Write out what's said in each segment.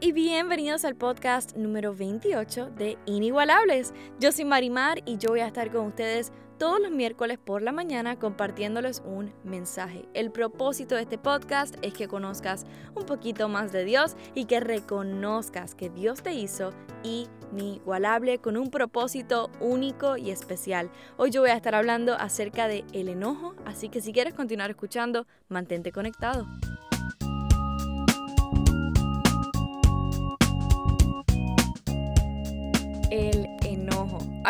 y bienvenidos al podcast número 28 de Inigualables. Yo soy Marimar y yo voy a estar con ustedes todos los miércoles por la mañana compartiendo,les un mensaje. El propósito de este podcast es que conozcas un poquito más de Dios y que reconozcas que Dios te hizo inigualable con un propósito único y especial. Hoy yo voy a estar hablando acerca de el enojo, así que si quieres continuar escuchando, mantente conectado.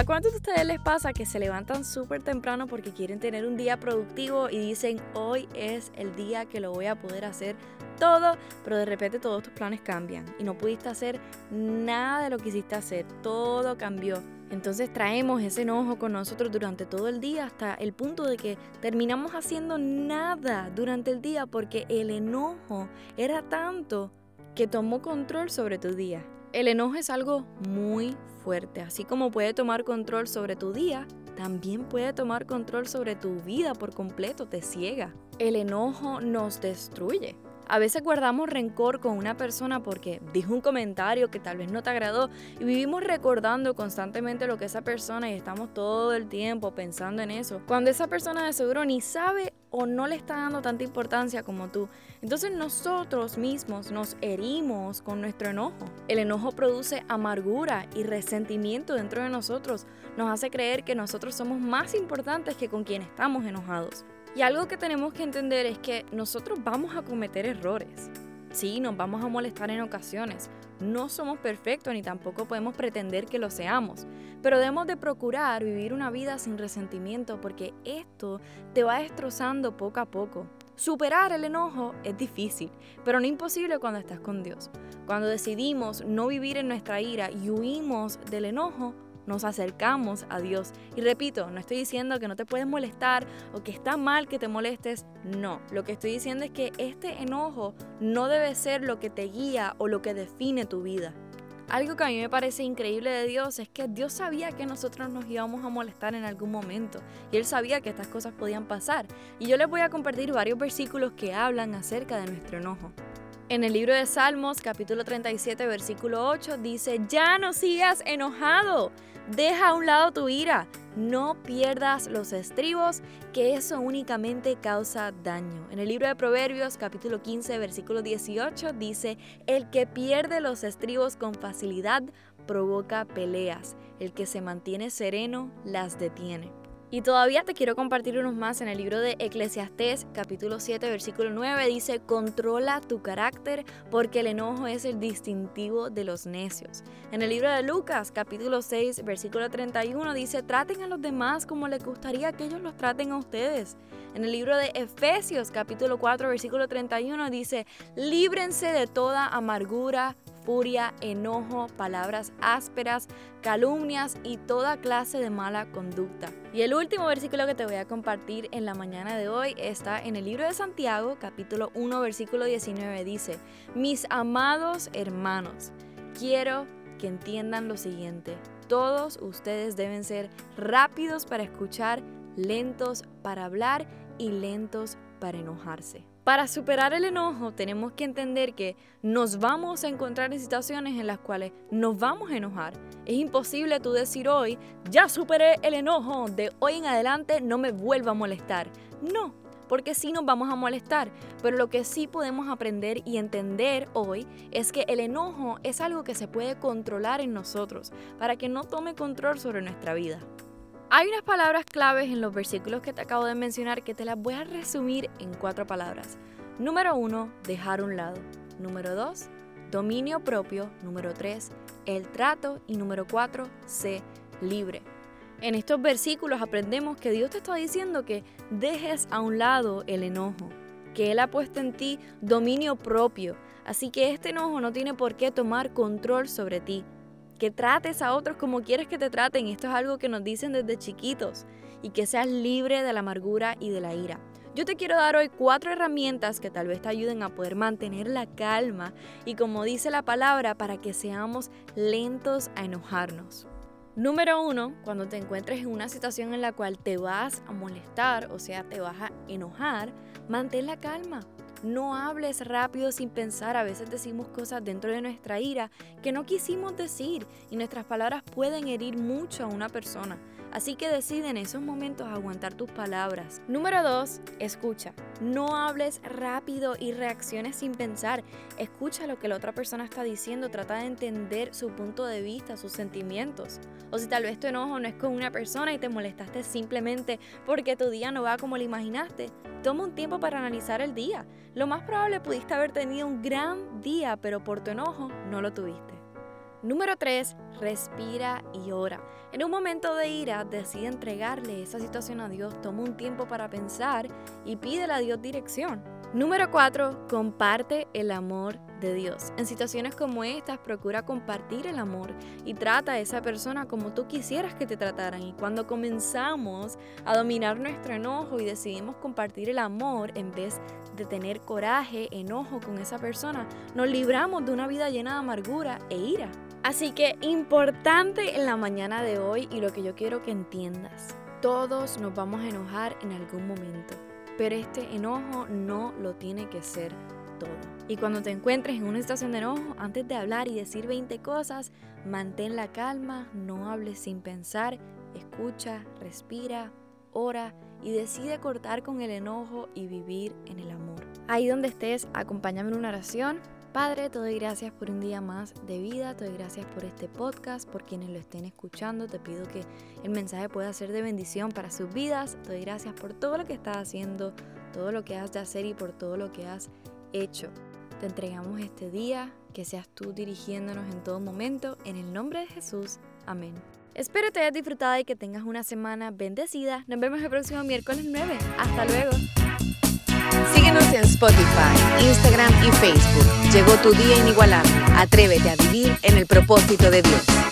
¿A cuántos de ustedes les pasa que se levantan súper temprano porque quieren tener un día productivo y dicen hoy es el día que lo voy a poder hacer todo, pero de repente todos tus planes cambian y no pudiste hacer nada de lo que hiciste hacer, todo cambió. Entonces traemos ese enojo con nosotros durante todo el día hasta el punto de que terminamos haciendo nada durante el día porque el enojo era tanto que tomó control sobre tu día. El enojo es algo muy fuerte, así como puede tomar control sobre tu día, también puede tomar control sobre tu vida por completo, te ciega. El enojo nos destruye. A veces guardamos rencor con una persona porque dijo un comentario que tal vez no te agradó y vivimos recordando constantemente lo que esa persona y estamos todo el tiempo pensando en eso. Cuando esa persona de seguro ni sabe o no le está dando tanta importancia como tú. Entonces nosotros mismos nos herimos con nuestro enojo. El enojo produce amargura y resentimiento dentro de nosotros. Nos hace creer que nosotros somos más importantes que con quien estamos enojados. Y algo que tenemos que entender es que nosotros vamos a cometer errores. Sí, nos vamos a molestar en ocasiones. No somos perfectos ni tampoco podemos pretender que lo seamos. Pero debemos de procurar vivir una vida sin resentimiento porque esto te va destrozando poco a poco. Superar el enojo es difícil, pero no imposible cuando estás con Dios. Cuando decidimos no vivir en nuestra ira y huimos del enojo, nos acercamos a Dios. Y repito, no estoy diciendo que no te puedes molestar o que está mal que te molestes, no. Lo que estoy diciendo es que este enojo no debe ser lo que te guía o lo que define tu vida. Algo que a mí me parece increíble de Dios es que Dios sabía que nosotros nos íbamos a molestar en algún momento y Él sabía que estas cosas podían pasar. Y yo les voy a compartir varios versículos que hablan acerca de nuestro enojo. En el libro de Salmos, capítulo 37, versículo 8, dice, ya no sigas enojado, deja a un lado tu ira, no pierdas los estribos, que eso únicamente causa daño. En el libro de Proverbios, capítulo 15, versículo 18, dice, el que pierde los estribos con facilidad provoca peleas, el que se mantiene sereno las detiene. Y todavía te quiero compartir unos más en el libro de Eclesiastés, capítulo 7, versículo 9, dice, controla tu carácter porque el enojo es el distintivo de los necios. En el libro de Lucas, capítulo 6, versículo 31, dice, traten a los demás como les gustaría que ellos los traten a ustedes. En el libro de Efesios, capítulo 4, versículo 31, dice, líbrense de toda amargura, furia, enojo, palabras ásperas, calumnias y toda clase de mala conducta. Y el último versículo que te voy a compartir en la mañana de hoy está en el libro de Santiago, capítulo 1, versículo 19. Dice, mis amados hermanos, quiero que entiendan lo siguiente. Todos ustedes deben ser rápidos para escuchar, lentos para hablar y lentos para enojarse. Para superar el enojo tenemos que entender que nos vamos a encontrar en situaciones en las cuales nos vamos a enojar. Es imposible tú decir hoy, ya superé el enojo, de hoy en adelante no me vuelva a molestar. No, porque sí nos vamos a molestar, pero lo que sí podemos aprender y entender hoy es que el enojo es algo que se puede controlar en nosotros para que no tome control sobre nuestra vida. Hay unas palabras claves en los versículos que te acabo de mencionar que te las voy a resumir en cuatro palabras. Número uno, dejar un lado. Número dos, dominio propio. Número tres, el trato. Y número cuatro, sé libre. En estos versículos aprendemos que Dios te está diciendo que dejes a un lado el enojo, que Él ha puesto en ti dominio propio. Así que este enojo no tiene por qué tomar control sobre ti que trates a otros como quieres que te traten. Esto es algo que nos dicen desde chiquitos. Y que seas libre de la amargura y de la ira. Yo te quiero dar hoy cuatro herramientas que tal vez te ayuden a poder mantener la calma y como dice la palabra, para que seamos lentos a enojarnos. Número uno, cuando te encuentres en una situación en la cual te vas a molestar, o sea, te vas a enojar, mantén la calma. No hables rápido sin pensar. A veces decimos cosas dentro de nuestra ira que no quisimos decir y nuestras palabras pueden herir mucho a una persona. Así que decide en esos momentos aguantar tus palabras. Número 2. Escucha. No hables rápido y reacciones sin pensar. Escucha lo que la otra persona está diciendo. Trata de entender su punto de vista, sus sentimientos. O si tal vez tu enojo no es con una persona y te molestaste simplemente porque tu día no va como lo imaginaste. Toma un tiempo para analizar el día. Lo más probable pudiste haber tenido un gran día, pero por tu enojo no lo tuviste. Número 3. Respira y ora. En un momento de ira, decide entregarle esa situación a Dios. Toma un tiempo para pensar y pídele a Dios dirección. Número 4. Comparte el amor de Dios. En situaciones como estas, procura compartir el amor y trata a esa persona como tú quisieras que te trataran. Y cuando comenzamos a dominar nuestro enojo y decidimos compartir el amor en vez de tener coraje, enojo con esa persona, nos libramos de una vida llena de amargura e ira. Así que importante en la mañana de hoy y lo que yo quiero que entiendas, todos nos vamos a enojar en algún momento, pero este enojo no lo tiene que ser todo. Y cuando te encuentres en una situación de enojo, antes de hablar y decir 20 cosas, mantén la calma, no hables sin pensar, escucha, respira, ora y decide cortar con el enojo y vivir en el amor. Ahí donde estés, acompáñame en una oración Padre, te doy gracias por un día más de vida, te doy gracias por este podcast, por quienes lo estén escuchando, te pido que el mensaje pueda ser de bendición para sus vidas, te doy gracias por todo lo que estás haciendo, todo lo que has de hacer y por todo lo que has hecho. Te entregamos este día, que seas tú dirigiéndonos en todo momento, en el nombre de Jesús, amén. Espero te hayas disfrutado y que tengas una semana bendecida. Nos vemos el próximo miércoles 9. Hasta luego. Síguenos en Spotify, Instagram y Facebook. Llegó tu día inigualable. Atrévete a vivir en el propósito de Dios.